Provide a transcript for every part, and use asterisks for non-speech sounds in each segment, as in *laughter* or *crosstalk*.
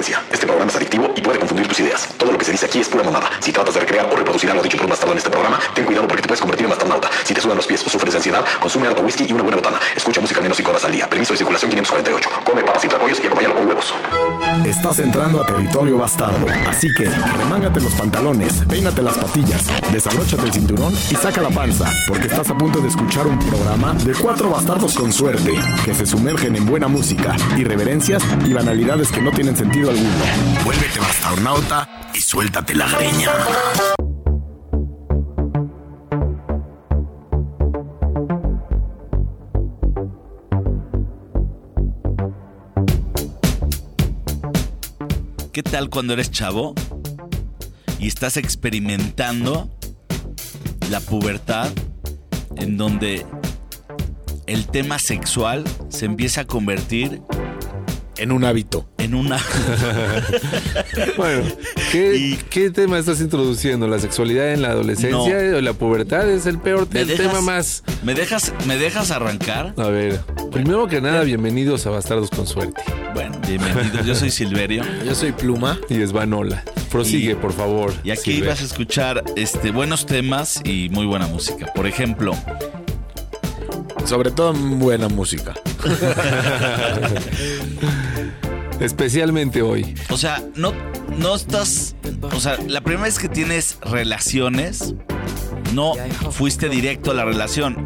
advertencia. Programa es adictivo y puede confundir tus ideas. Todo lo que se dice aquí es pura mamada. Si tratas de recrear o reproducir algo dicho por un bastardo en este programa, ten cuidado porque te puedes convertir en astronauta. Si te sudan los pies o sufres de ansiedad, consume alto whisky y una buena botana. Escucha música menos 5 horas al día. Permiso de circulación 548. Come papas y tlacoyos y acompáñalo con huevos. Estás entrando a territorio bastardo. Así que remángate los pantalones, peínate las patillas, desabróchate el cinturón y saca la panza, porque estás a punto de escuchar un programa de cuatro bastardos con suerte, que se sumergen en buena música, irreverencias y banalidades que no tienen sentido alguno. Vuélvete bastarnauta y suéltate la greña. ¿Qué tal cuando eres chavo y estás experimentando la pubertad en donde el tema sexual se empieza a convertir En un hábito. En una... *laughs* Bueno, ¿qué, qué tema estás introduciendo? ¿La sexualidad en la adolescencia o la pubertad? Es el peor ¿Me el dejas- tema más. ¿Me dejas, ¿Me dejas arrancar? A ver, primero que nada, bienvenidos a Bastardos con Suerte. Bueno, bienvenidos. Yo soy Silverio. *laughs* Yo soy Pluma. Y es Vanola. Prosigue, Y- por favor. Y aquí Silver. vas a escuchar este, buenos temas y muy buena música. Por ejemplo, Sobre todo buena música. *laughs* Especialmente hoy. o sea, no, no estás. O sea, la primera vez que tienes relaciones, no fuiste directo a la relación.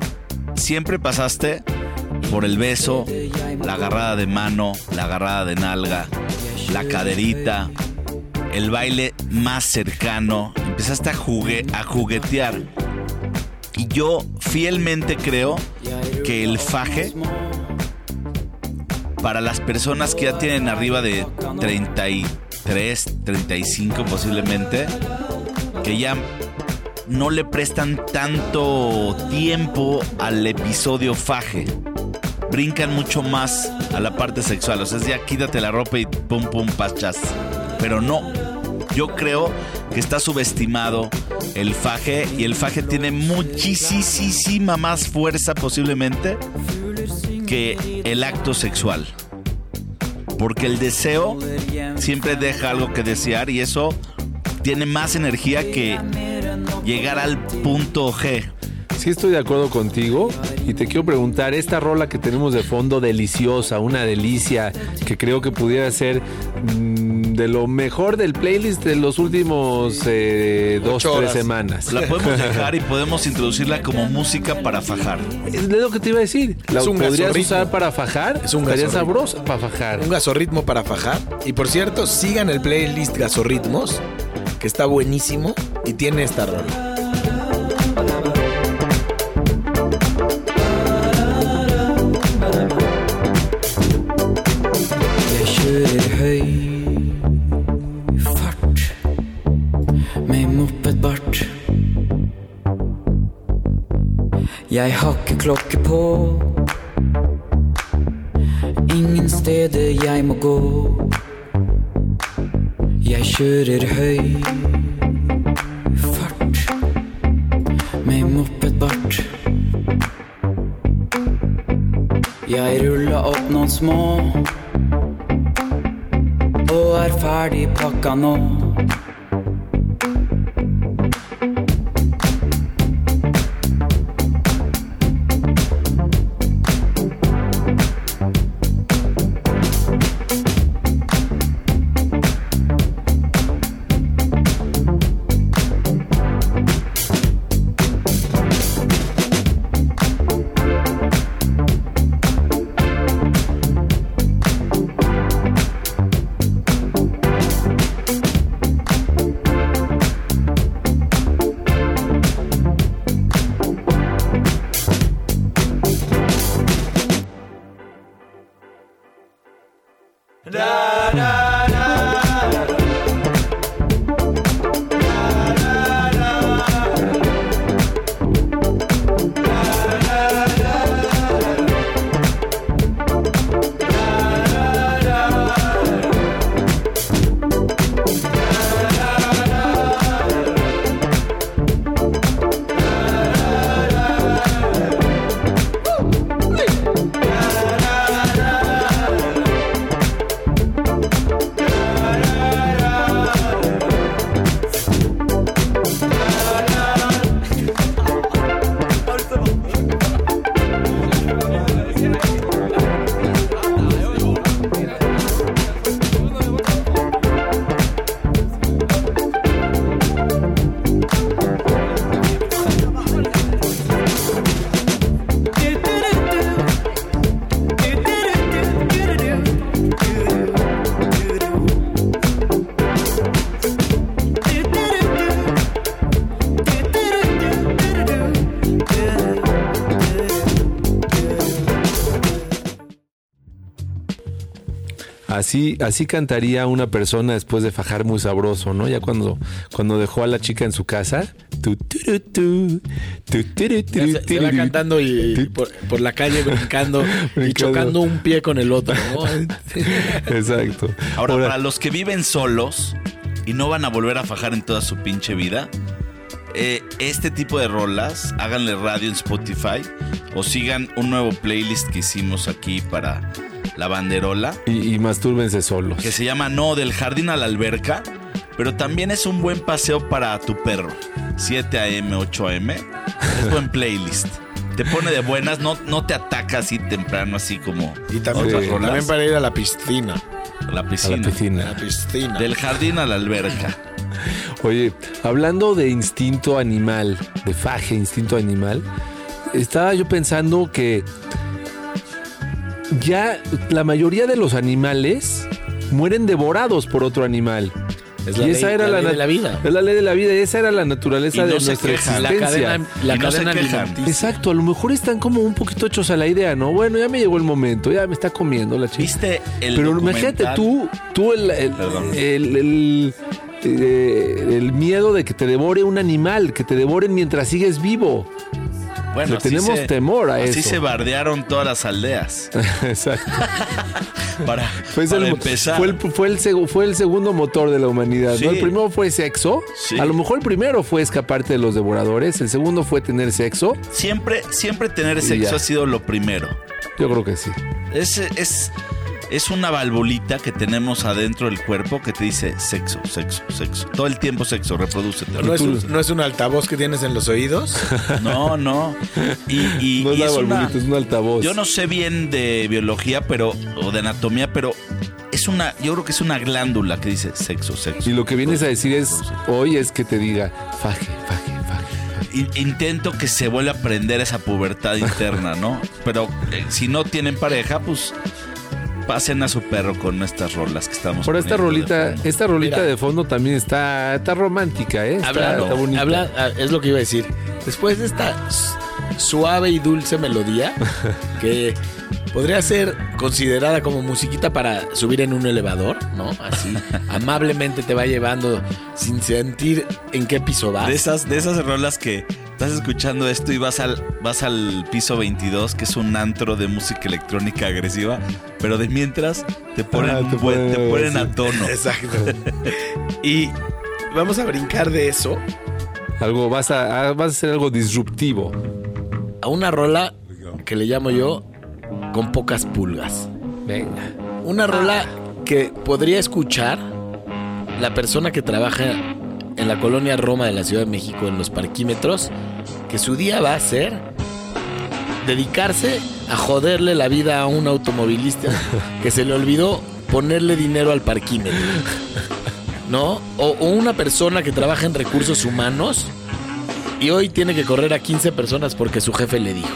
Siempre pasaste por el beso, la agarrada de mano, la agarrada de nalga, la caderita, el baile más cercano. Empezaste a, jugue- a juguetear. Y yo fielmente creo que el faje para las personas que ya tienen arriba de 33, 35 posiblemente, que ya no le prestan tanto tiempo al episodio faje. Brincan mucho más a la parte sexual. O sea, es ya quítate la ropa y pum pum pachas. Pero no. Yo creo que está subestimado el faje y el faje tiene muchísima más fuerza posiblemente que el acto sexual. Porque el deseo siempre deja algo que desear y eso tiene más energía que llegar al punto G. Sí estoy de acuerdo contigo y te quiero preguntar, esta rola que tenemos de fondo deliciosa, una delicia, que creo que pudiera ser mm, de lo mejor del playlist de los últimos eh, dos, Ocho tres horas. semanas. La podemos *laughs* dejar y podemos introducirla como música para fajar. Es lo que te iba a decir. ¿La Es un podrías gasorritmo. usar para fajar? Es un Estaría sabrosa para fajar. Un gasorritmo para fajar. Y por cierto, sigan el playlist Gasorritmos, que está buenísimo y tiene esta rola. Jeg har klokke på. Ingen steder jeg må gå. Jeg kjører høy fart med mopedbart. Jeg ruller opp noen små og er ferdig pakka nå. Así, así cantaría una persona después de fajar muy sabroso, ¿no? Ya cuando, cuando dejó a la chica en su casa. Se, se va cantando y por, por la calle *laughs* brincando y chocando un pie con el otro. ¿no? *laughs* Exacto. Ahora, Ahora, para los que viven solos y no van a volver a fajar en toda su pinche vida, eh, este tipo de rolas, háganle radio en Spotify o sigan un nuevo playlist que hicimos aquí para la banderola, y, y mastúrbense solos. que se llama No, del jardín a la alberca, pero también es un buen paseo para tu perro. 7 a.m., 8 a.m. Es buen playlist. Te pone de buenas, no, no te ataca así temprano, así como Y también, Sí. para ir a la piscina. a la A piscina. la A piscina. la piscina. Del jardín a la alberca. Oye, hablando de instinto animal, de faje, instinto animal, estaba yo pensando que ya la mayoría de los animales mueren devorados por otro animal. Es la y esa ley- era la la, ley de la vida. Es la ley de la vida, esa era la naturaleza Y no de se nuestra quejan. La existencia. cadena, la Y no se cadena quejan. alimenticia. Exacto, a lo mejor están como un poquito hechos a la idea, ¿no? Bueno, ya me llegó el momento, ya me está comiendo la chica. ¿Viste el Pero imagínate tú, tú el, el, Perdón. el- el- eh, el miedo de que te devore un animal, que te devoren mientras sigues vivo. Bueno, Le así tenemos se- temor a Así eso. se bardearon todas las aldeas. *laughs* Exacto. *laughs* Para, Fue, para el, empezar. fue, el, fue, el segu- fue el segundo motor de la humanidad. Sí. ¿no? El primero fue sexo. Sí. A lo mejor el primero fue escaparte de los devoradores. El segundo fue tener sexo. Siempre, siempre tener Y sexo ya. ha sido lo primero. Yo creo que sí. Es, es, es una valvulita que tenemos adentro del cuerpo que te dice sexo, sexo, sexo. Todo el tiempo sexo, reprodúcete. ¿No es, un, ¿No es un altavoz que tienes en los oídos? *laughs* No, no. Y, y- no es y la es una- es un altavoz. Yo no sé bien de biología, pero o de anatomía, pero es una, yo creo que es una glándula que dice sexo, sexo. Y lo que vienes a decir es hoy es que te diga faje, faje, faje. Intento que se vuelva a aprender esa pubertad interna, ¿no? Pero eh, si no tienen pareja, pues pasen a su perro con estas rolas que estamos Por esta de rolita, esta rolita Mira. de fondo también está, está romántica, ¿eh? Está, Hablando, está bonita. habla- ah, es lo que iba a decir. Después de esta suave y dulce melodía, *laughs* que podría ser considerada como musiquita para subir en un elevador, ¿no? Así, *laughs* amablemente te va llevando sin sentir en qué piso vas. De esas, de esas rolas que estás escuchando esto y vas al, vas al piso 22, que es un antro de música electrónica agresiva, pero de mientras te ponen, Ah, te un buen- te ponen- ponen sí. a tono. Exacto. *laughs* y vamos a brincar de eso Algo, vas a, a- vas a hacer algo disruptivo. a una rola que le llamo yo con pocas pulgas. Venga. Una rola que podría escuchar la persona que trabaja en la colonia Roma de la Ciudad de México en los parquímetros, que su día va a ser dedicarse a joderle la vida a un automovilista *laughs* que se le olvidó ponerle dinero al parquímetro. ¿No? O, o una persona que trabaja en recursos humanos y hoy tiene que correr a 15 personas porque su jefe le dijo.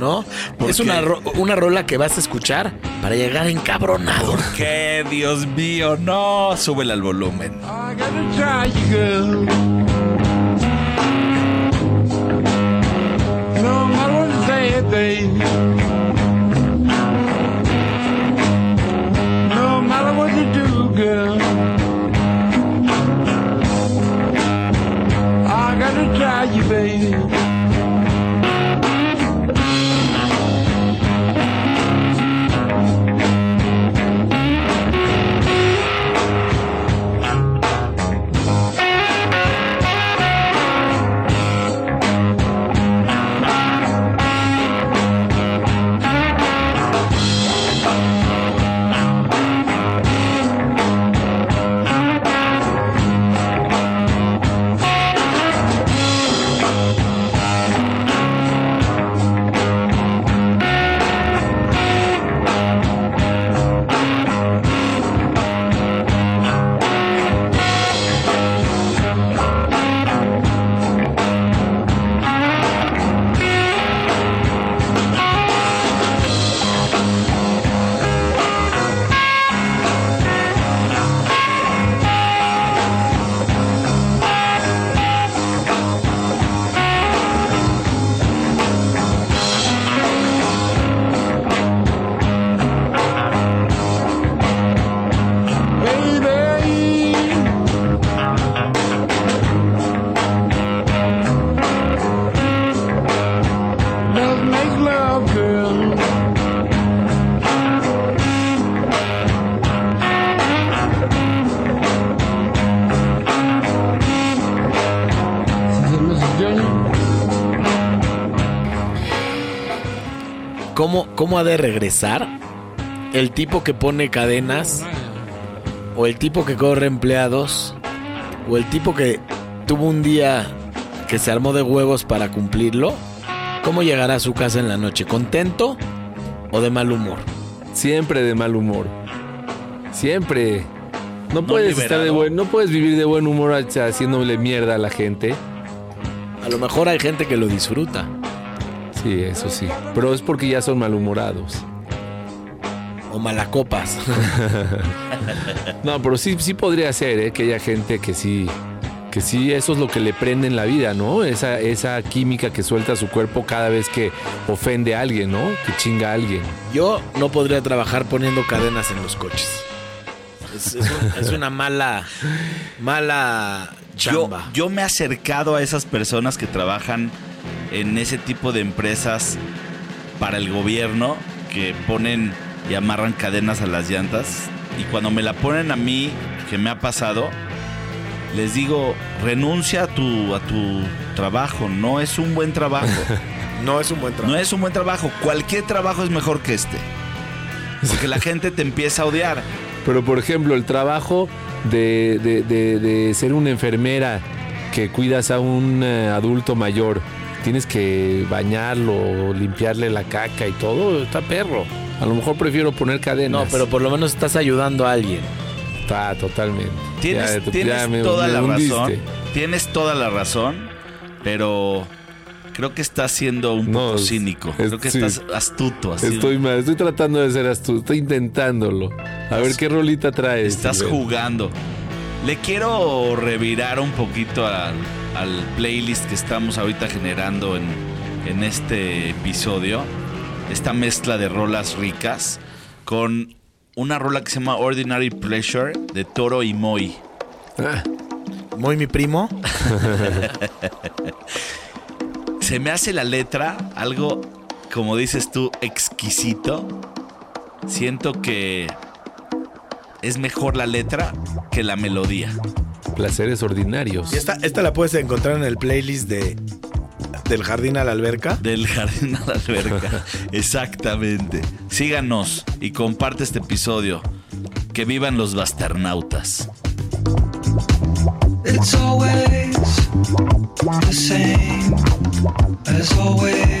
¿No? ¿Por Es qué? una, ro- una rola que vas a escuchar para llegar encabronado. ¿Por qué, Dios mío? No, súbele al volumen. I gotta try you, girl. No matter what you say, babe. No matter what you do, girl. I gotta try you, baby. ¿Cómo, ¿cómo ha de regresar el tipo que pone cadenas? O el tipo que corre empleados? O el tipo que tuvo un día que se armó de huevos para cumplirlo? ¿Cómo llegará a su casa en la noche? ¿Contento o de mal humor? Siempre de mal humor. Siempre. No puedes estar de buen, no puedes vivir de buen humor haciéndole mierda a la gente. A lo mejor hay gente que lo disfruta. Sí, eso sí. Pero es porque ya son malhumorados. O malacopas. *laughs* No, pero sí, sí podría ser, ¿eh? Que haya gente que sí, que sí, eso es lo que le prende en la vida, ¿no? Esa, esa química que suelta su cuerpo cada vez que ofende a alguien, ¿no? Que chinga a alguien. Yo no podría trabajar poniendo cadenas en los coches. Es, es un- es una mala, mala Yo, chamba. yo me he acercado a esas personas que trabajan en ese tipo de empresas para el gobierno que ponen y amarran cadenas a las llantas. Y cuando me la ponen a mí, que me ha pasado, les digo, renuncia a tu, a tu trabajo. No es un buen trabajo. *laughs* no es un buen trabajo. No es un buen trabajo. Cualquier trabajo es mejor que este. Porque la gente te empieza a odiar. Pero, por ejemplo, el trabajo de, de- de- de ser una enfermera que cuidas a un eh, adulto mayor, tienes que bañarlo, limpiarle la caca y todo, está perro. A lo mejor prefiero poner cadenas. No, pero por lo menos estás ayudando a alguien. Está totalmente. Tienes, Ya- tienes ya me- toda me la hundiste. razón. Tienes toda la razón, pero creo que estás siendo un No, poco cínico. es- creo que sí. estás astuto. Así. Estoy mal, estoy tratando de ser astuto, estoy intentándolo. A ver qué rolita traes. Estás jugando. Le quiero revirar un poquito al, al playlist que estamos ahorita generando en, en este episodio. Esta mezcla de rolas ricas con una rola que se llama Ordinary Pleasure de Toro y Moy. Ah, Muy mi primo. *laughs* Se me hace la letra algo, como dices tú, exquisito. Siento que es mejor la letra que la melodía. placeres ordinarios. Y esta, esta la puedes encontrar en el playlist de del jardín a la alberca. Del jardín a la alberca. *laughs* Exactamente. Síganos y comparte este episodio. Que vivan los basternautas. It's always the same as always.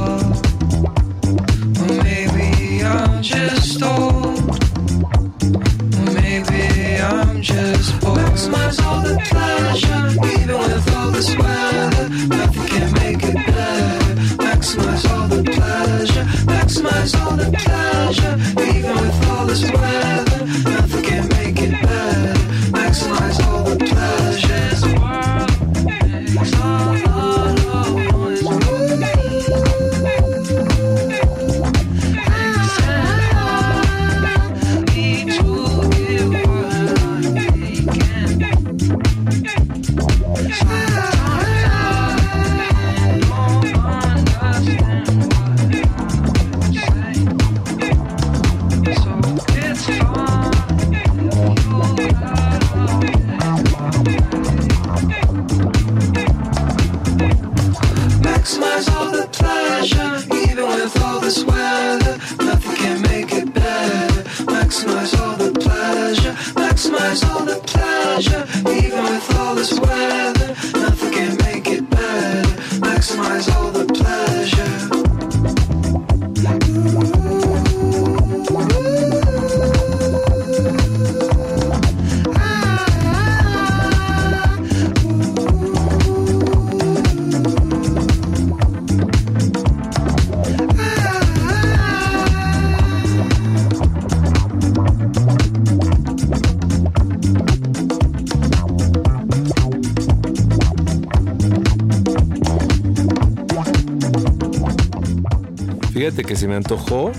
fíjate que se me antojó.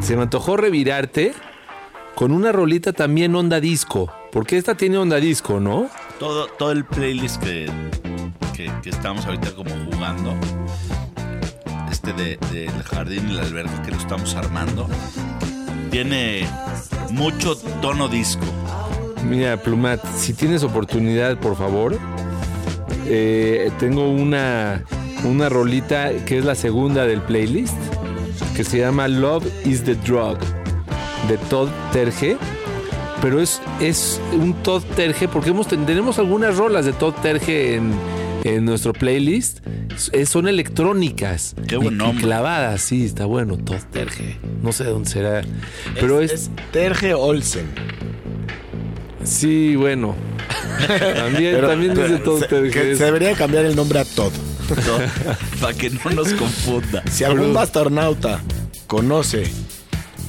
Se me antojó revirarte con una rolita también onda disco. Porque esta tiene onda disco, ¿no? Todo, todo el playlist que, que, que estamos ahorita como jugando, este de, de El Jardín y la Alberca que lo estamos armando, tiene mucho tono disco. Mira, Plumat, si tienes oportunidad, por favor, eh, tengo una, una rolita que es la segunda del playlist, que se llama Love is the Drug, de Todd Terje. Pero es, es un Todd Terje, porque hemos, tenemos algunas rolas de Todd Terje en, en nuestro playlist. Es- son electrónicas. Qué buen nombre. clavadas, sí, está bueno, Todd Terje. No sé de dónde será. Pero es, es Terge Olsen. Sí, bueno. *laughs* También, también es de Todd que se debería cambiar el nombre a Todd. *laughs* Para que no nos confunda. Si algún bastarnauta conoce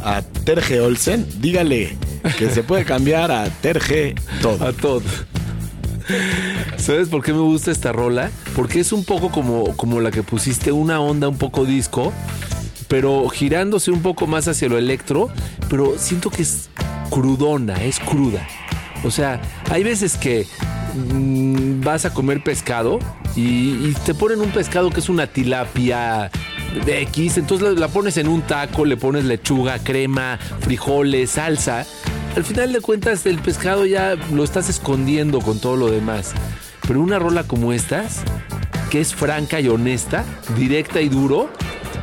a Terge Olsen, dígale que se puede cambiar a Terge Todd. A Todd. ¿Sabes por qué me gusta esta rola? Porque es un poco como, como la que pusiste, una onda un poco disco, pero girándose un poco más hacia lo electro, pero siento que es crudona, es cruda. O sea, hay veces que mm, vas a comer pescado y, te ponen un pescado que es una tilapia de X, entonces la, la pones en un taco, le pones lechuga, crema, frijoles, salsa. Al final de cuentas el pescado ya lo estás escondiendo con todo lo demás. Pero una rola como estas, que es franca y honesta, directa y duro,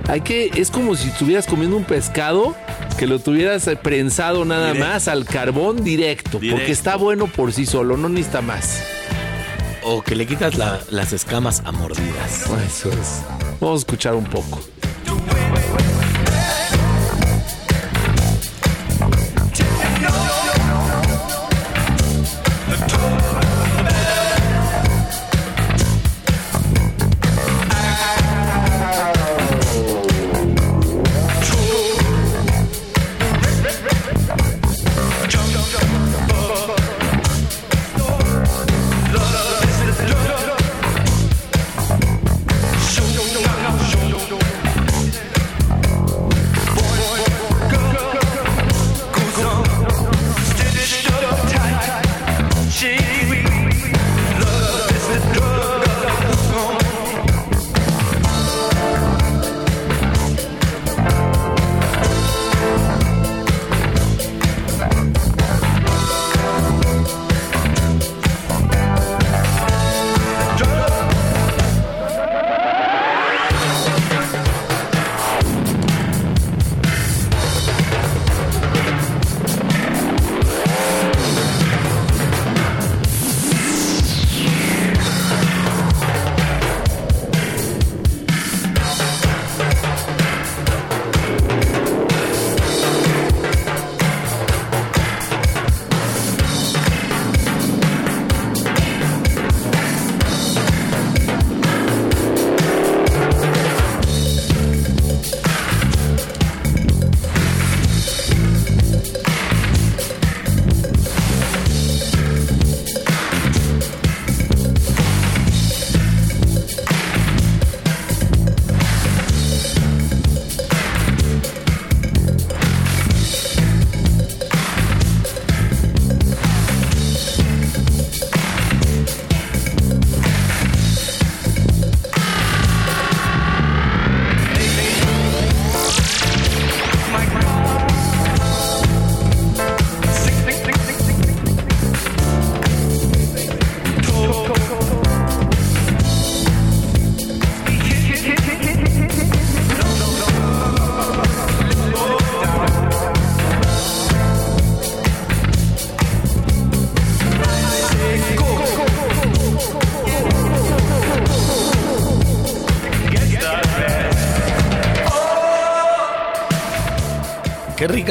hay que es como si estuvieras comiendo un pescado que lo tuvieras eh, prensado nada Directo. más al carbón directo, Directo. porque está bueno por sí solo, no necesita más. O que le quitas la- las escamas a mordidas. Eso es. Vamos a escuchar un poco.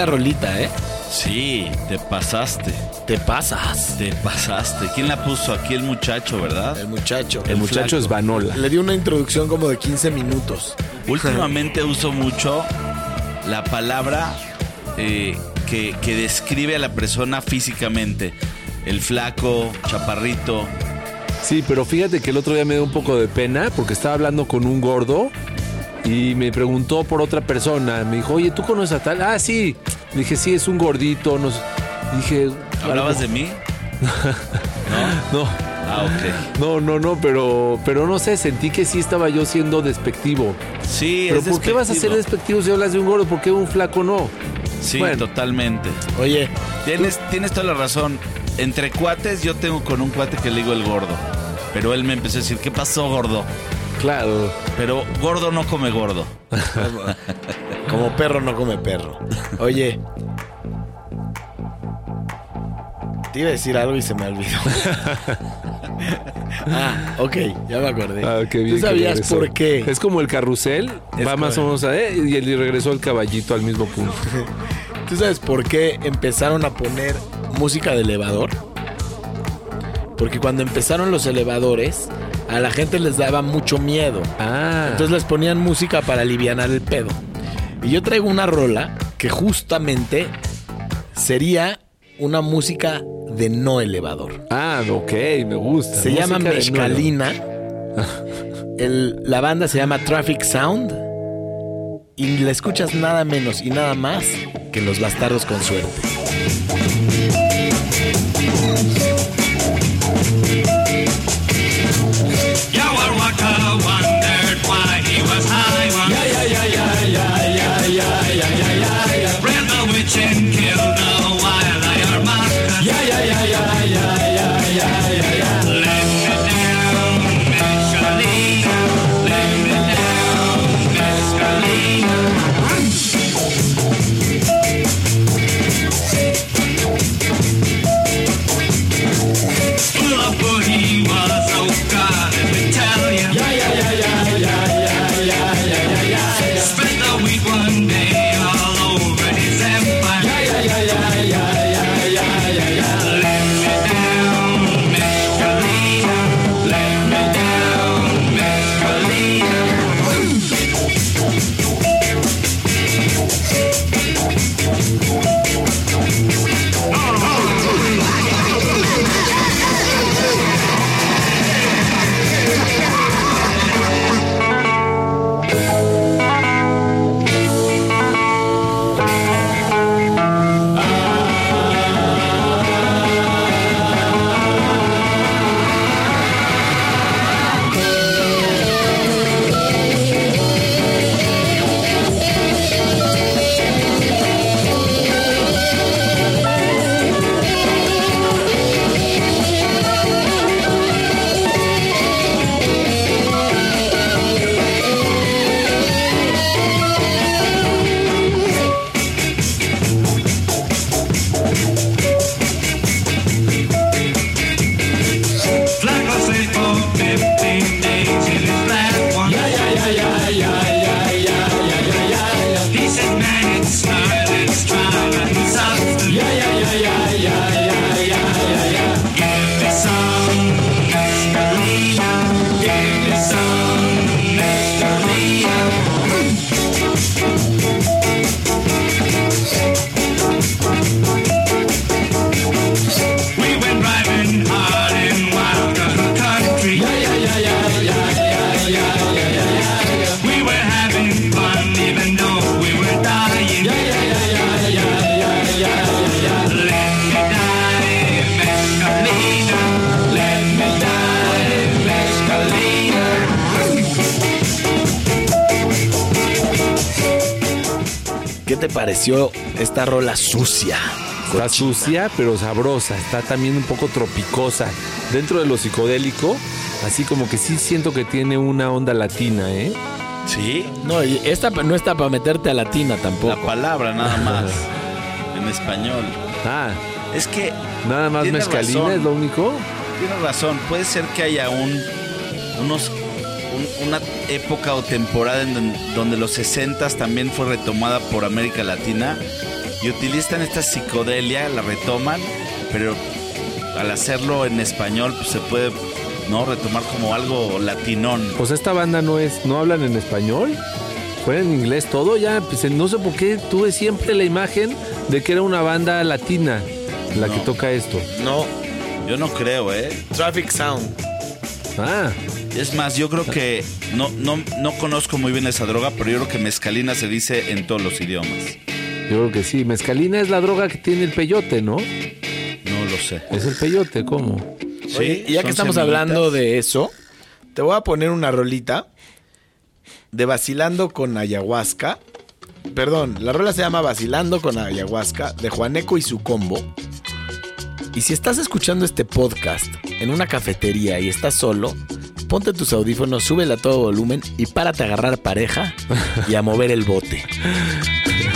Rolita, ¿eh? Sí, te pasaste. Te pasas. Te pasaste. ¿Quién la puso aquí? El muchacho, ¿verdad? El muchacho. El muchacho es Vanola. Le dio una introducción como de 15 minutos. Últimamente uso mucho la palabra eh, que, que describe a la persona físicamente. El flaco, chaparrito. Sí, pero fíjate que el otro día me dio un poco de pena porque estaba hablando con un gordo y me preguntó por otra persona. Me dijo, oye, ¿tú conoces a tal? Ah, sí. Le dije, sí, es un gordito. Nos... Dije, ¿Hablabas de mí? *laughs* no, Ah, ok. no, no, no, pero, pero no sé, sentí que sí estaba yo siendo despectivo. Sí, Pero es ¿por qué vas a ser despectivo. despectivo si hablas de un gordo? ¿Por qué un flaco no? Sí, Bueno. totalmente. Oye, Tienes, tienes toda la razón. Entre cuates, yo tengo con un cuate que le digo el gordo. Pero él me empezó a decir, ¿qué pasó, gordo? Claro. Pero gordo no come gordo. *laughs* como perro no come perro. Oye. Te iba a decir algo y se me olvidó. *laughs* ah, ok, ya me acordé. Ah, qué bien ¿Tú sabías por qué? Es como el carrusel, Es va más o menos a... eh, y él regresó el caballito al mismo punto. *laughs* ¿Tú sabes por qué empezaron a poner música de elevador? Porque cuando empezaron los elevadores, a la gente les daba mucho miedo. Ah, Entonces les ponían música para aliviar el pedo. Y yo traigo una rola que justamente sería una música de no elevador. ah, ok, me gusta. Se llama Música Mezcalina. El- la banda se llama Traffic Sound. Y la escuchas nada menos y nada más que Los Bastardos con Suerte. Esta rola sucia? Está Cochina. sucia, pero sabrosa. Está también un poco tropicosa. Dentro de lo psicodélico, así como que sí siento que tiene una onda latina, ¿eh? Sí. No, y esta no está para meterte a latina La tampoco. palabra nada *laughs* más. en español. Ah, Es que nada más mezcalina razón. es lo único. Tienes razón, puede ser que haya un unos un- una época o temporada en don- donde los 60 también fue retomada por América Latina y utilizan esta psicodelia, la retoman, pero al hacerlo en español pues, se puede no retomar como algo latinón. Pues esta banda no es, no hablan en español. Fue en inglés todo, ya, pues no sé por qué tuve siempre la imagen de que era una banda latina la que No. toca esto. No, Yo no creo, ¿eh? Traffic Sound. Ah, Es más, yo creo que no, no, no conozco muy bien esa droga, pero yo creo que mezcalina se dice en todos los idiomas. Yo creo que sí. Mezcalina es la droga que tiene el peyote, ¿no? No lo sé. Es el peyote, ¿cómo? Oye, y ya que estamos semillitas. hablando de eso, te voy a poner una rolita de Vacilando con Ayahuasca. Perdón, la rola se llama Vacilando con Ayahuasca de Juaneco y su combo. Y si estás escuchando este podcast en una cafetería y estás solo, ponte tus audífonos, súbele a todo volumen y párate a agarrar pareja y a mover el bote. *laughs*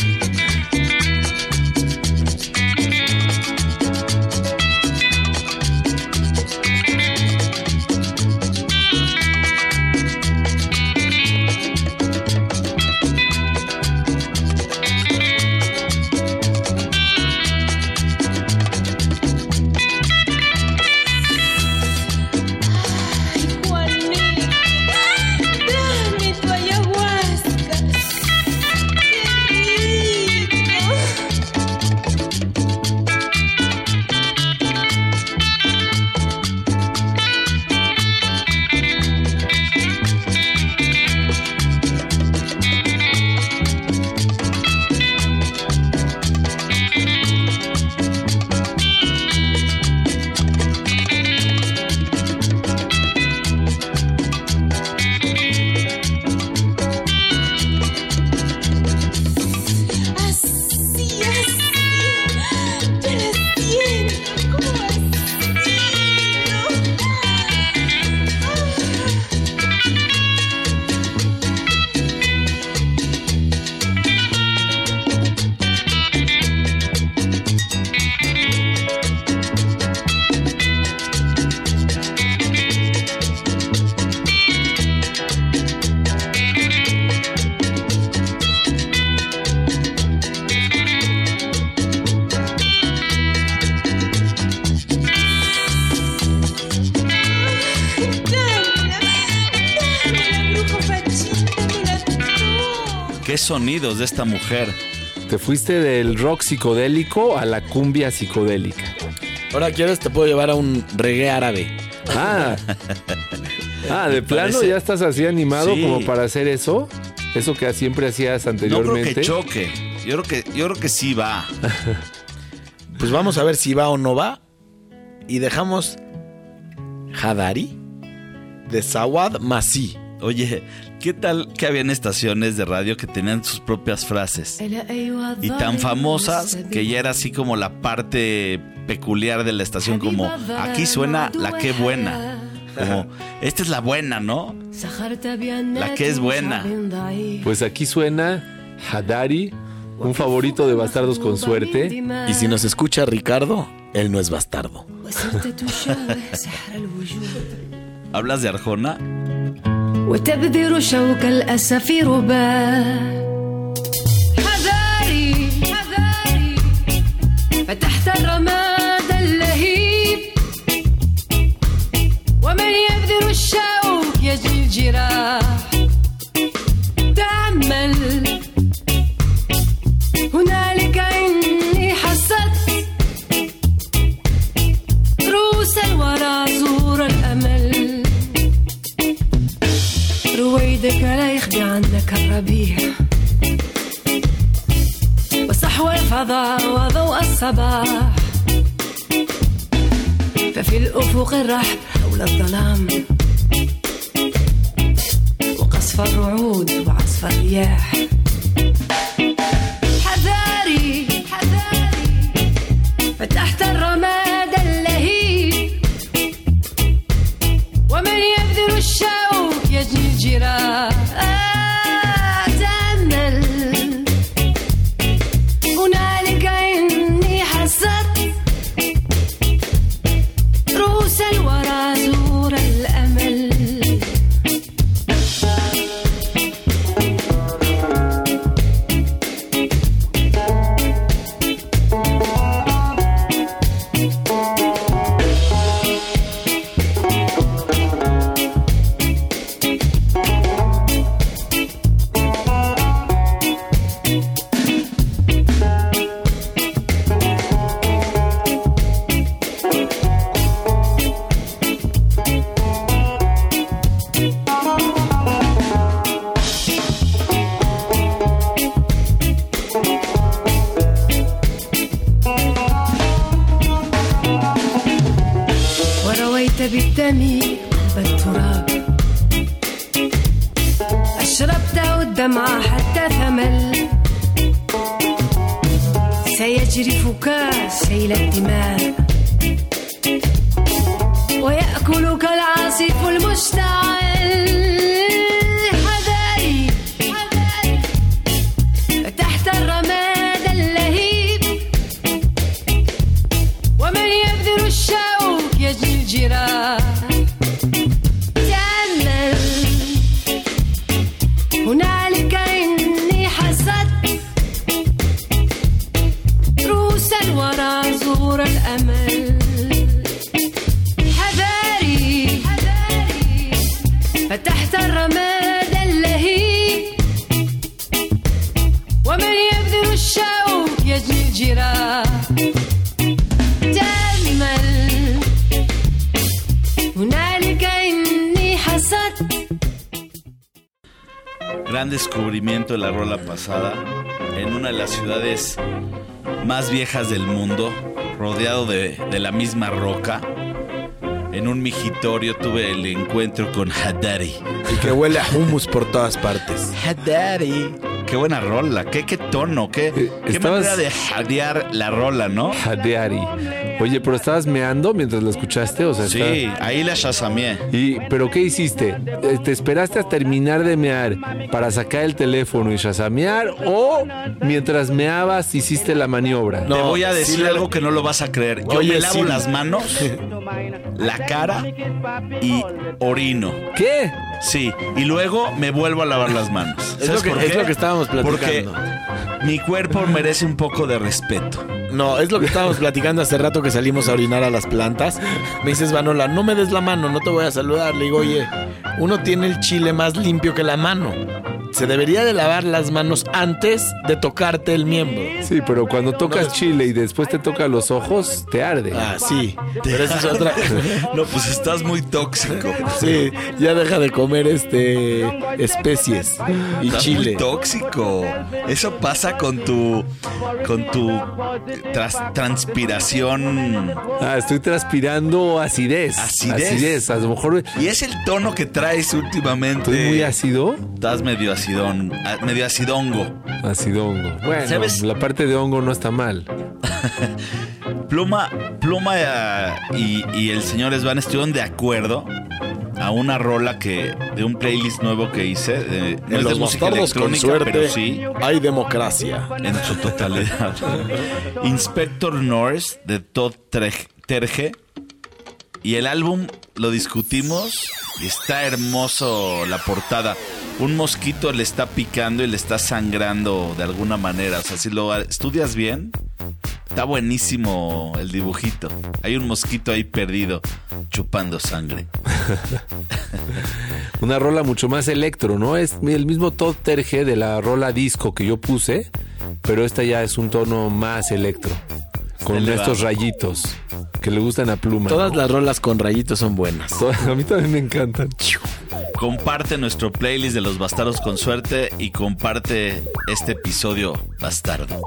sonidos de esta mujer? Te fuiste del rock psicodélico a la cumbia psicodélica. Ahora quieres te puedo llevar a un reggae árabe. Ah, *laughs* ah de plano Parece- ya estás así animado Sí. como para hacer eso. Eso que siempre hacías No creo anteriormente. que choque. Yo creo que, yo creo que sí va. *laughs* Pues vamos a ver si va o no va. Y dejamos Hadari de Sawad Masi. Oye, ¿qué tal que habían estaciones de radio que tenían sus propias frases? Y tan famosas que ya era así como la parte peculiar de la estación, como aquí suena la que buena. Como, esta es la buena, ¿no? La que es buena. Pues aquí suena Hadari, un favorito de Bastardos con Suerte. Y si nos escucha Ricardo, él no es bastardo. *laughs* ¿Hablas de Arjona? وتبذر شوك الأسف رباه حذاري حذاري. فتحت الرماد اللهيب. ومن يبذر الشوك يجي الجراح الربيع وصحو الفضاء وضوء الصباح ففي الأفق الرحب حول الظلام. وقصف الرعود وعصف الرياح. حذاري حذاري فتحت الرماد اللهيب. ومن يبذل الشوك يجني الجراح más viejas del mundo, rodeado de, de la misma roca. En un migitorio tuve el encuentro con Hadari. Y que huele a hummus por todas partes. Hadari. Qué buena rola, qué, qué tono, qué, qué manera de jadear la rola, ¿no? Jadeari. Oye, pero estabas meando mientras la escuchaste, o sea, Sí, ahí la chasameé. Y, pero ¿qué hiciste? Eh, ¿Te esperaste a terminar de mear para sacar el teléfono y shazamear o mientras meabas hiciste la maniobra? Te voy a decir algo que no lo vas a creer. Yo Oye, me lavo sí. las manos, *laughs* la cara y orino. ¿Qué? Sí, y luego me vuelvo a lavar las manos. Es ¿Sabes lo que- por es qué? lo que estábamos Porque platicando. mi cuerpo merece un poco de respeto. No, es lo que estábamos platicando hace rato que salimos a orinar a las plantas. Me dices, Vanola, no me des la mano, no te voy a saludar. Le digo, oye, uno tiene el chile más limpio que la mano. Se debería de lavar las manos antes de tocarte el miembro. Sí, pero cuando tocas No, chile y después te toca los ojos, te arde. Ah, sí. Pero esa es otra. *laughs* No, pues estás muy tóxico. Sí, ya deja de comer este especies y Estás chile. muy tóxico. Eso pasa con tu con tu tras- transpiración Ah, estoy transpirando acidez. Acidez. Acidez. A lo mejor y es el tono que traes últimamente. estoy muy ácido. Estás medio acidón, medio acidongo. Acidongo. Bueno, ¿Sabes? la parte de hongo no está mal. *laughs* Pluma, Pluma eh, y, y el señor Svan estuvieron de acuerdo a una rola que de un playlist nuevo que hice. eh, no En es de los música bastardos con electrónica, suerte pero sí hay democracia. en su totalidad. *laughs* Inspector Norse de Todd Terje. Y el álbum lo discutimos está hermoso la portada. Un mosquito le está picando y le está sangrando de alguna manera. O sea, si lo estudias bien, está buenísimo el dibujito. Hay un mosquito ahí perdido chupando sangre. *laughs* Una rola mucho más electro, ¿no? Es el mismo Todd Terje de la rola disco que yo puse, pero esta ya es un tono más electro. Con Elevado. estos rayitos que le gustan a Pluma. Todas ¿no? las rolas con rayitos son buenas. *laughs* A mí también me encantan. Comparte nuestro playlist de los bastardos con suerte y comparte este episodio bastardo.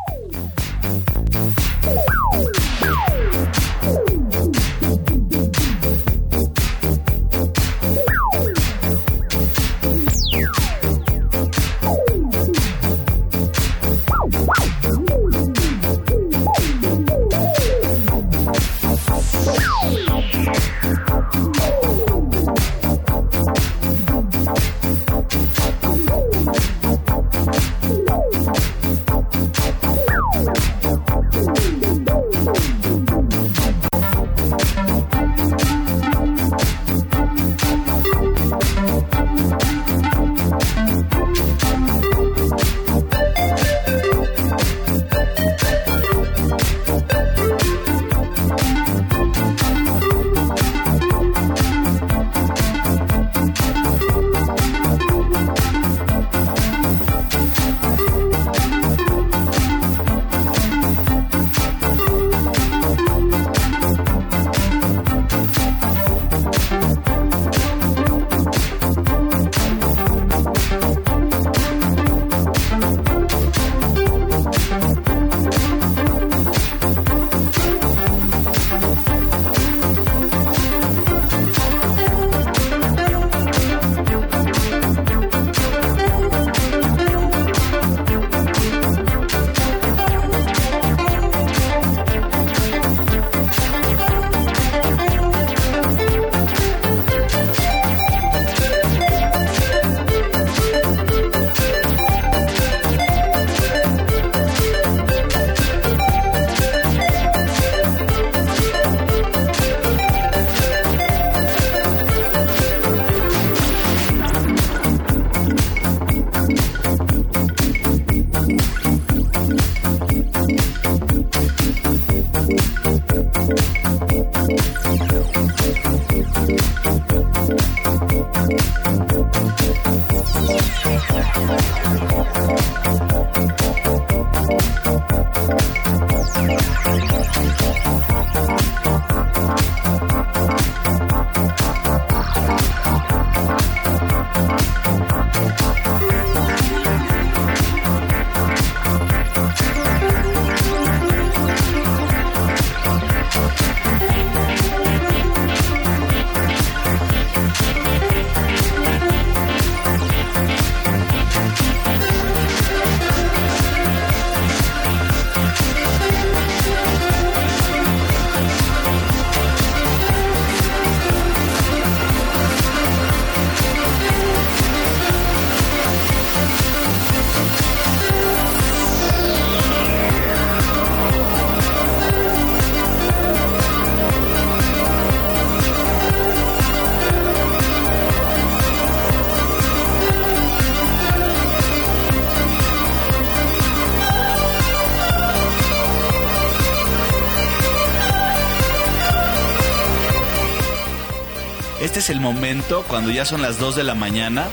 El momento cuando ya son las 2 de la mañana,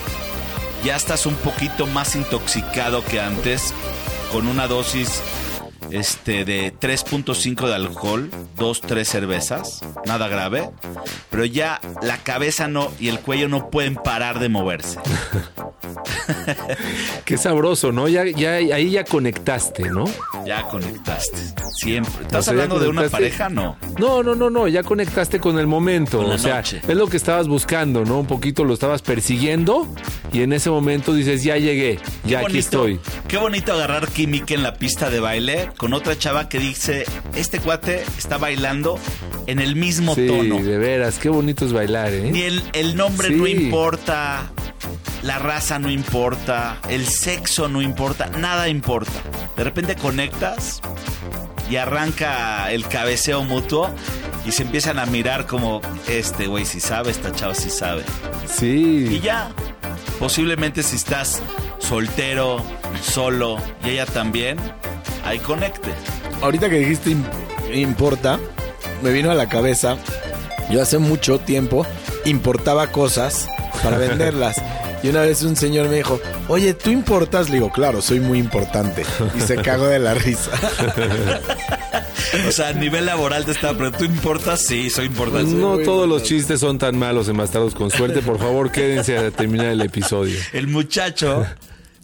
ya estás un poquito más intoxicado que antes, con una dosis este, de 3.5 de alcohol, 2, 3 cervezas, nada grave, pero ya la cabeza no y el cuello no pueden parar de moverse. *laughs* *laughs* Qué sabroso, ¿no? Ya, ya, ahí ya conectaste, ¿no? Ya conectaste, siempre. O ¿Estás sea, hablando de una pareja? No. No, no, no, no, ya conectaste con el momento. Con o sea, noche. es lo que estabas buscando, ¿no? Un poquito lo estabas persiguiendo y en ese momento dices, ya llegué, ya aquí estoy. Qué bonito agarrar química en la pista de baile con otra chava que dice, este cuate está bailando en el mismo Sí, tono. de veras, qué bonito es bailar, ¿eh? Ni el, el nombre Sí. no importa, la raza no importa, el sexo no importa, nada importa. De repente conectas y arranca el cabeceo mutuo y se empiezan a mirar como este güey si sabe, esta chava si sabe. Y Sí. ya, posiblemente si estás soltero, solo y ella también, ahí conecte. Ahorita que dijiste im- importa, me vino a la cabeza. Yo hace mucho tiempo importaba cosas para *laughs* venderlas. Y una vez un señor me dijo, oye, ¿tú importas? Le digo, claro, soy muy importante. Y se cagó de la risa. *laughs* O sea, a nivel laboral te estaba, pero tú importas, sí, soy importante. No todos los chistes son tan malos en Bastardos con Suerte. Por favor, *laughs* quédense a terminar el episodio. El muchacho,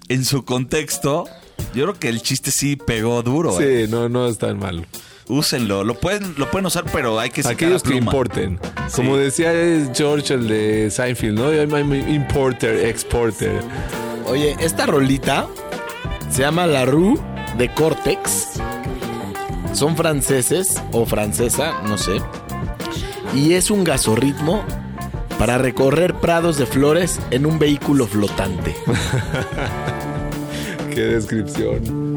en su contexto, yo creo que el chiste sí pegó duro. ¿eh? Sí, no, no es tan malo. Úsenlo, lo pueden, lo pueden usar, pero hay que sacar Aquellos la que importen. Como decía George, el de Seinfeld, ¿no? I'm importer, exporter. Oye, esta rolita se llama La Rue de Cortex. Son franceses o francesa, no sé. Y es un gasorritmo para recorrer prados de flores en un vehículo flotante. *laughs* Qué descripción.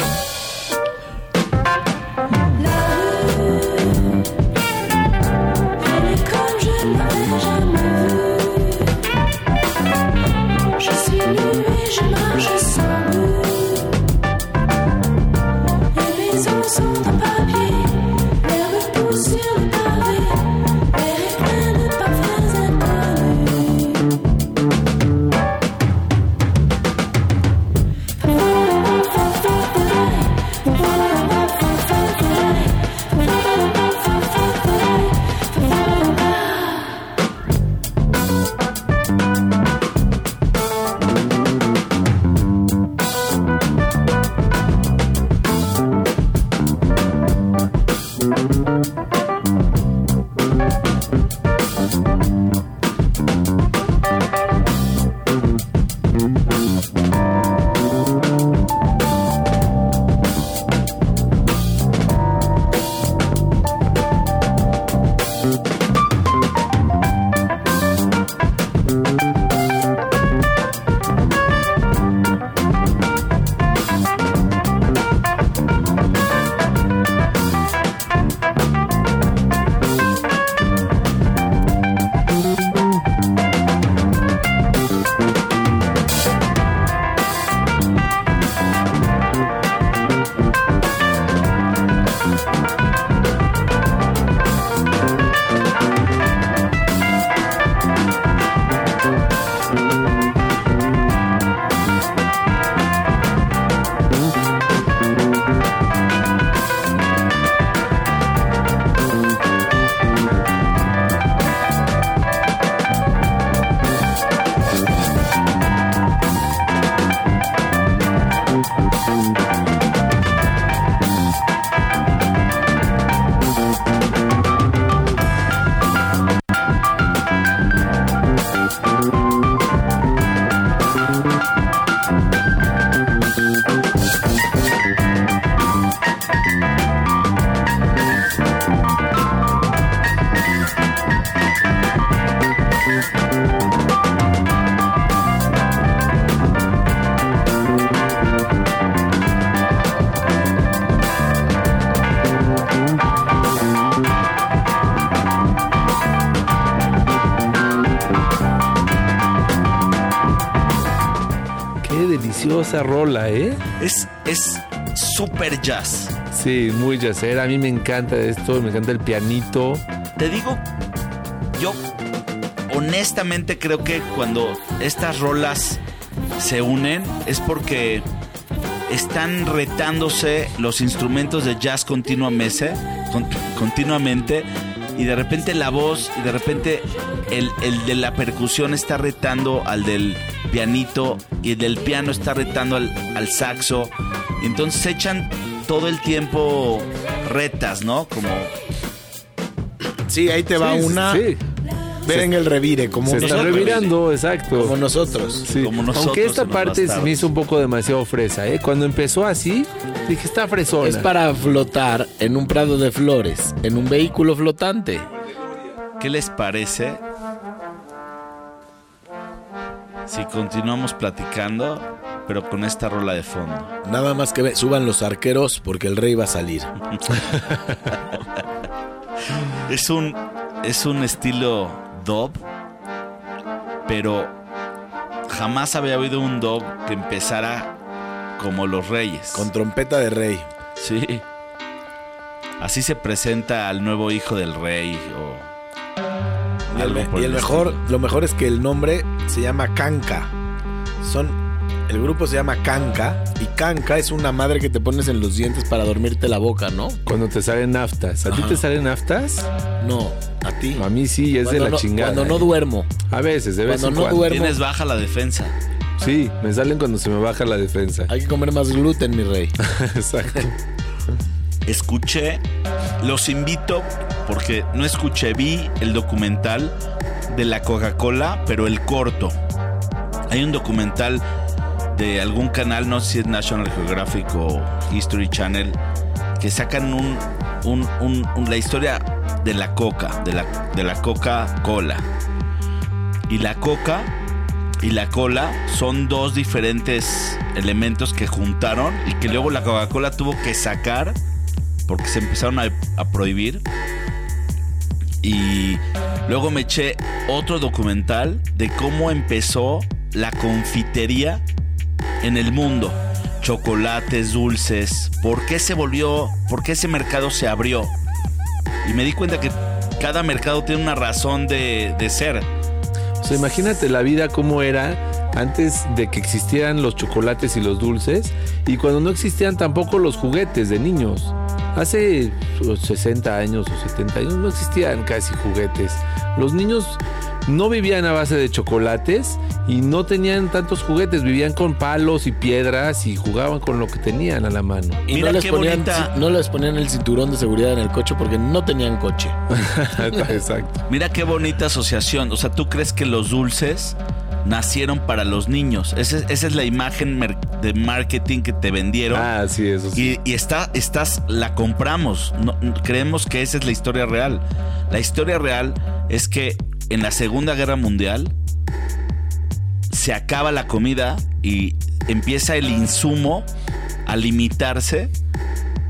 Deliciosa rola, ¿eh? Es es super jazz. Sí, muy jazzera. A mí me encanta esto, me encanta el pianito. Te digo, yo honestamente creo que cuando estas rolas se unen es porque están retándose los instrumentos de jazz continuamente, con- continuamente y de repente la voz y de repente el, el de la percusión está retando al del pianito y el del piano está retando al, al saxo. Y entonces se echan todo el tiempo retas, ¿no? Como Sí, ahí te va Sí, una. sí. Ver en el revire, como Se está nosotros. revirando, exacto. Como nosotros. Sí. Como nosotros Aunque esta parte se me hizo un poco demasiado fresa, ¿eh? Cuando empezó así, dije, está fresona. Es para flotar en un prado de flores, en un vehículo flotante. ¿Qué les parece si continuamos platicando, pero con esta rola de fondo? Nada más que suban los arqueros porque el rey va a salir. *laughs* Es un, es un estilo dub, pero jamás había oído un dub que empezara como los reyes. Con trompeta de rey. Sí. Así se presenta al nuevo hijo del rey o Y el, me- y mejor, lo mejor es que el nombre se llama Canca. Son. El grupo se llama Canca. Y Canca es una madre que te pones en los dientes para dormirte la boca, ¿no? Cuando te salen naftas. ¿A ti te salen naftas? No, a ti. A mí sí, es de la no- chingada. Cuando no ¿eh? duermo. A veces, de vez Cuando en no cuando. duermo. Tienes baja la defensa. Sí, me salen cuando se me baja la defensa. Hay que comer más gluten, mi rey. *laughs* Exacto. Escuché, los invito, porque no escuché, vi el documental de la Coca-Cola, pero el corto. Hay un documental de algún canal, no sé si es National Geographic o History Channel, que sacan un, un- un- un- la historia de la coca, de la, de la Coca-Cola. Y la coca y la cola son dos diferentes elementos que juntaron y que luego la Coca-Cola tuvo que sacar porque se empezaron a, prohibir. Y luego me eché otro documental de cómo empezó la confitería en el mundo. Chocolates, dulces, por qué se volvió, por qué ese mercado se abrió. Y me di cuenta que cada mercado tiene una razón de, de ser. O sea, imagínate la vida como era antes de que existieran los chocolates y los dulces y cuando no existían tampoco los juguetes de niños. Hace pues, 60 años o 70 años no existían casi juguetes. Los niños no vivían a base de chocolates y no tenían tantos juguetes, vivían con palos y piedras y jugaban con lo que tenían a la mano. Y Mira no les, qué ponían, bonita. no les ponían el cinturón de seguridad en el coche porque no tenían coche. *laughs* Exacto. Mira qué bonita asociación. O sea, ¿tú crees que los dulces nacieron para los niños? Esa es la imagen de marketing que te vendieron. Ah, sí, eso sí. Y, y está, estás, la compramos. No- creemos que esa es la historia real. La historia real es que en la Segunda Guerra Mundial se acaba la comida y empieza el insumo a limitarse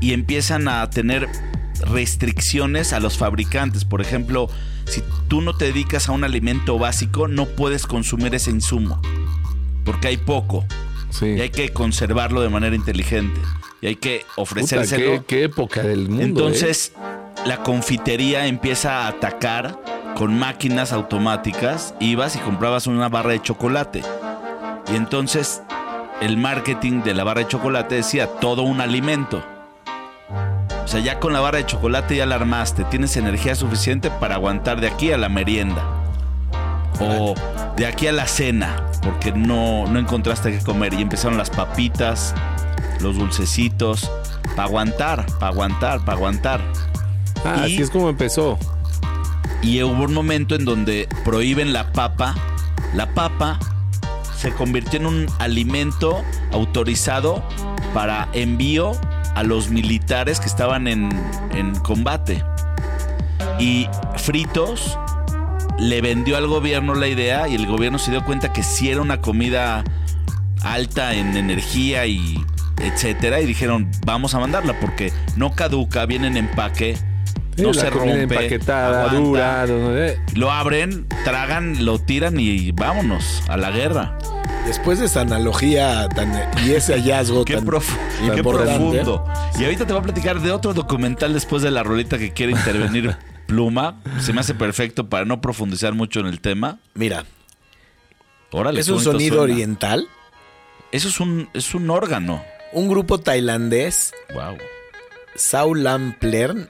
y empiezan a tener restricciones a los fabricantes. Por ejemplo, si tú no te dedicas a un alimento básico, no puedes consumir ese insumo. Porque hay poco. Sí. Y hay que conservarlo de manera inteligente. Y hay que Puta, ofrecérselo. qué, qué época del mundo. ¿eh? Entonces, la confitería empieza a atacar con máquinas automáticas. Ibas y comprabas una barra de chocolate. Y entonces, el marketing de la barra de chocolate decía todo un alimento. O sea, ya con la barra de chocolate ya la armaste. Tienes energía suficiente para aguantar de aquí a la merienda. O de aquí a la cena. Porque no, no encontraste qué comer. Y empezaron las papitas, los dulcecitos. Para aguantar, para aguantar, para aguantar. Ah, y- así es como empezó. Y hubo un momento en donde prohíben la papa. La papa se convirtió en un alimento autorizado para envío a los militares que estaban en, en combate. Y Fritos le vendió al gobierno la idea y el gobierno se dio cuenta que sí era una comida alta en energía y etcétera y dijeron vamos a mandarla porque no caduca, viene en empaque, Sí, no se rompe, empaquetada, aguanta. dura. no, no, eh. Lo abren, tragan, lo tiran y vámonos a la guerra. Después de esa analogía tan, y ese hallazgo *laughs* Qué, tan profu- qué importante, profundo. Y ahorita te voy a platicar de otro documental después de la rolita que quiere intervenir *laughs* Pluma. Se me hace perfecto para no profundizar mucho en el tema. Mira, Órale, es qué un sonido suena. oriental. Eso es un, es un órgano. Un grupo tailandés, Wow. Sao Lam Plern,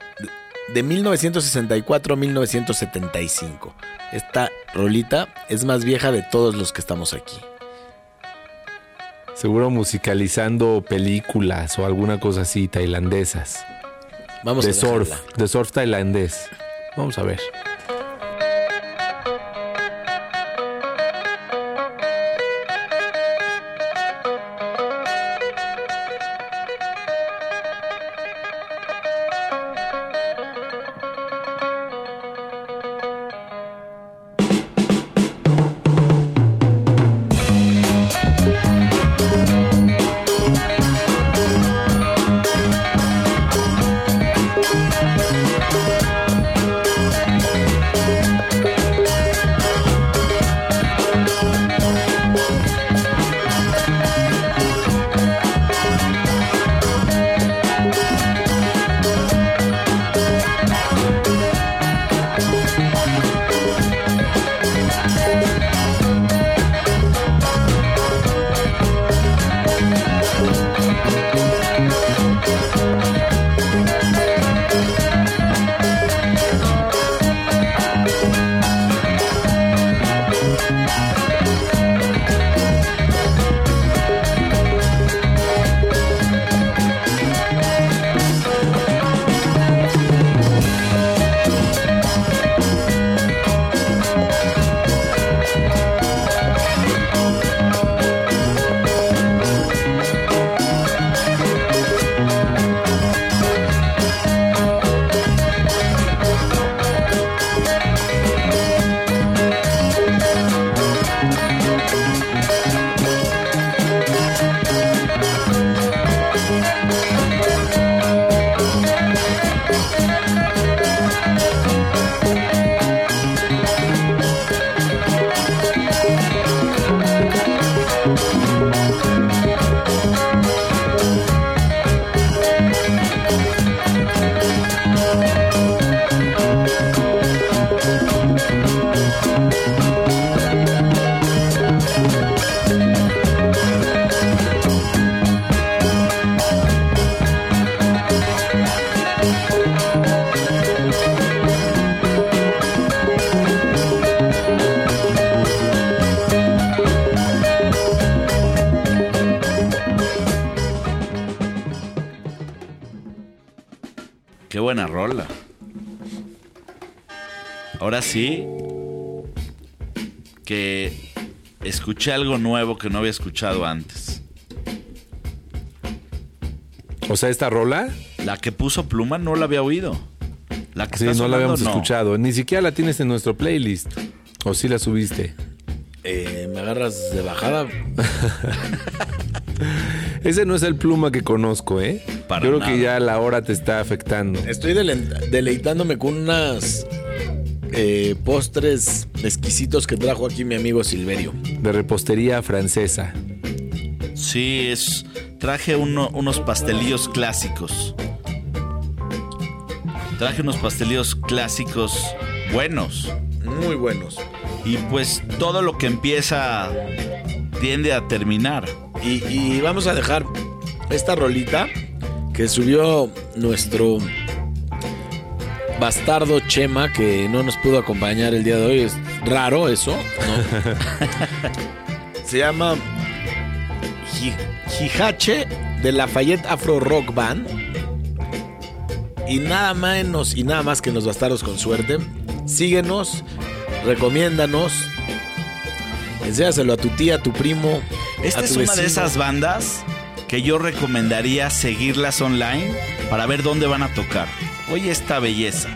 de 1964 a 1975. Esta rolita es más vieja de todos los que estamos aquí. Seguro musicalizando películas o alguna cosa así tailandesas. Vamos de a surf, de surf tailandés. Vamos a ver. Ahora sí que escuché algo nuevo que no había escuchado antes. O sea, esta rola, La que puso Pluma no la había oído. La que sí, está no la sonando, habíamos no. escuchado. Ni siquiera la tienes en nuestro playlist. O sí la subiste. Eh, ¿Me agarras de bajada? *laughs* Ese no es el pluma que conozco, ¿eh? Para Yo creo nada. que ya la hora te está afectando. Estoy dele- deleitándome con unas eh, postres exquisitos que trajo aquí mi amigo Silverio. De repostería francesa. Sí, es. Traje uno- unos pastelillos clásicos. Traje unos pastelillos clásicos buenos. Muy buenos. Y pues todo lo que empieza tiende a terminar. Y, y vamos a dejar esta rolita que subió nuestro bastardo Chema, que no nos pudo acompañar el día de hoy. Es raro eso, ¿no? *laughs* Se llama Ji- Jijache de Lafayette Afro Rock Band. Y nada menos y nada más que los bastardos con suerte. Síguenos, recomiéndanos. Enséñaselo a tu tía, a tu primo. Esta a es una de esas bandas que yo recomendaría seguirlas online para ver dónde van a tocar. Oye, esta belleza.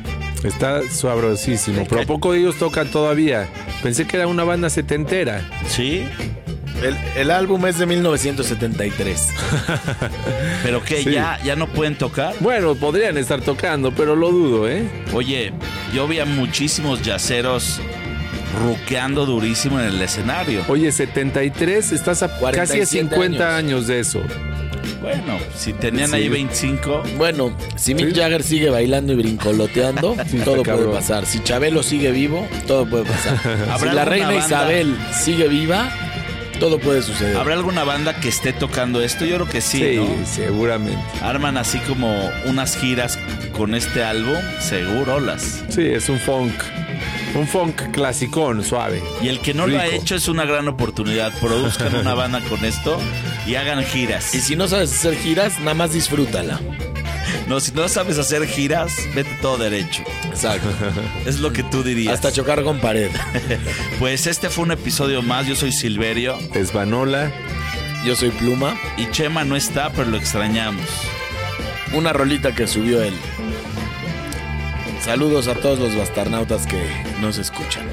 Está sabrosísimo. Pero ¿a poco ellos tocan todavía? Pensé que era una banda setentera. ¿Sí? El, el álbum es de 1973. *laughs* ¿Pero qué? Sí. ¿Ya, ¿Ya no pueden tocar? Bueno, podrían estar tocando, pero lo dudo, ¿eh? Oye, yo vi a muchísimos yaceros ruqueando durísimo en el escenario. Oye, 73, estás a casi a 47 50 años. años. de eso. Bueno, si tenían ahí Sí. 25, Bueno, si Mick Jagger sigue bailando y brincoloteando, *laughs* Sí, todo puede pasar. Si Chabelo sigue vivo, todo puede pasar. *laughs* si ¿Habrá la reina banda? Isabel sigue viva, todo puede suceder. ¿habrá alguna banda que esté tocando esto? Yo creo que sí, Sí, ¿no? seguramente. Arman así como unas giras con este álbum, seguro las. Sí, es un funk. Un funk clasicón, suave. Y el que no lo ha hecho es una gran oportunidad. Produzcan una *laughs* banda con esto y hagan giras. Y si no sabes hacer giras, nada más disfrútala. No, si no sabes hacer giras, vete todo derecho. Exacto. *laughs* Es lo que tú dirías. Hasta chocar con pared. *laughs* Pues este fue un episodio más. Yo soy Silverio Es Vanola. Yo soy Pluma. y Chema no está, pero lo extrañamos. Una rolita que subió él. Saludos a todos los bastarnautas que nos escuchan.